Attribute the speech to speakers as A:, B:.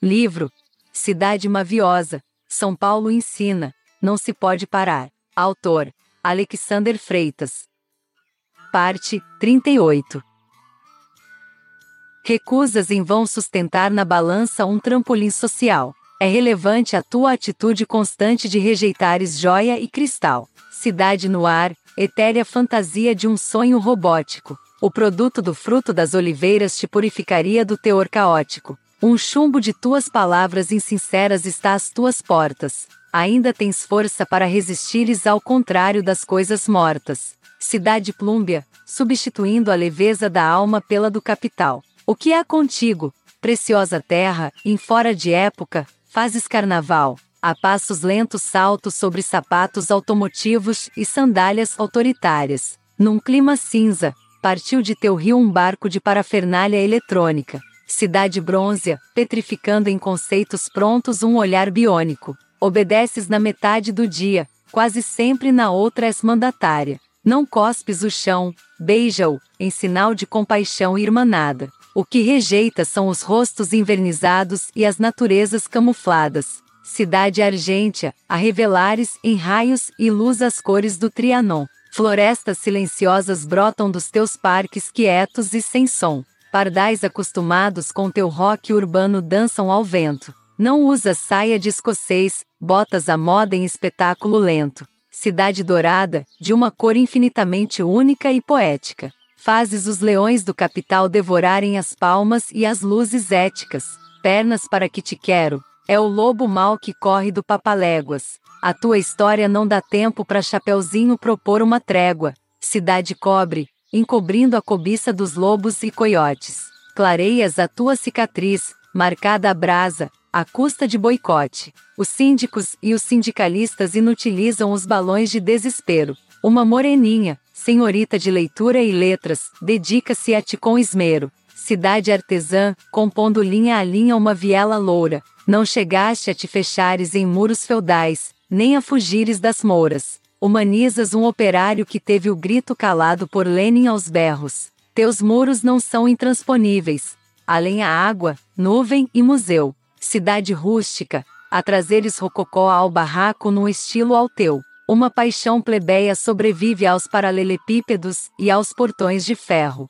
A: Livro Cidade Maviosa, São Paulo ensina, não se pode parar. Autor Alexander Freitas. Parte 38 Recusas em vão sustentar na balança um trampolim social. É relevante a tua atitude constante de rejeitares joia e cristal. Cidade no ar, etérea fantasia de um sonho robótico. O produto do fruto das oliveiras te purificaria do teor caótico. Um chumbo de tuas palavras insinceras está às tuas portas. Ainda tens força para resistires ao contrário das coisas mortas. Cidade plúmbia, substituindo a leveza da alma pela do capital. O que há contigo, preciosa terra, em fora de época, fazes carnaval, a passos lentos saltos sobre sapatos automotivos e sandálias autoritárias. Num clima cinza, partiu de teu rio um barco de parafernália eletrônica. Cidade brônzea, petrificando em conceitos prontos um olhar biônico. Obedeces na metade do dia, quase sempre na outra és mandatária. Não cospes o chão, beija-o, em sinal de compaixão irmanada. O que rejeita são os rostos invernizados e as naturezas camufladas. Cidade argêntea, a revelares em raios e luz as cores do Trianon. Florestas silenciosas brotam dos teus parques quietos e sem som. Pardais acostumados com teu rock urbano dançam ao vento. Não usas saia de escocês, botas à moda em espetáculo lento. Cidade dourada, de uma cor infinitamente única e poética. Fazes os leões do capital devorarem as palmas e as luzes éticas. Pernas para que te quero. É o lobo mau que corre do papaléguas. A tua história não dá tempo para Chapeuzinho propor uma trégua. Cidade cobre, encobrindo a cobiça dos lobos e coiotes. Clareias a tua cicatriz, marcada a brasa, à custa de boicote. Os síndicos e os sindicalistas inutilizam os balões de desespero. Uma moreninha, senhorita de leitura e letras, dedica-se a ti com esmero. Cidade artesã, compondo linha a linha uma viela loura. Não chegaste a te fechares em muros feudais, nem a fugires das mouras humanizas um operário que teve o grito calado por Lenin aos berros. Teus muros não são intransponíveis. Além a água, nuvem e museu. Cidade rústica, a trazeres rococó ao barraco num estilo ao teu. Uma paixão plebeia sobrevive aos paralelepípedos e aos portões de ferro.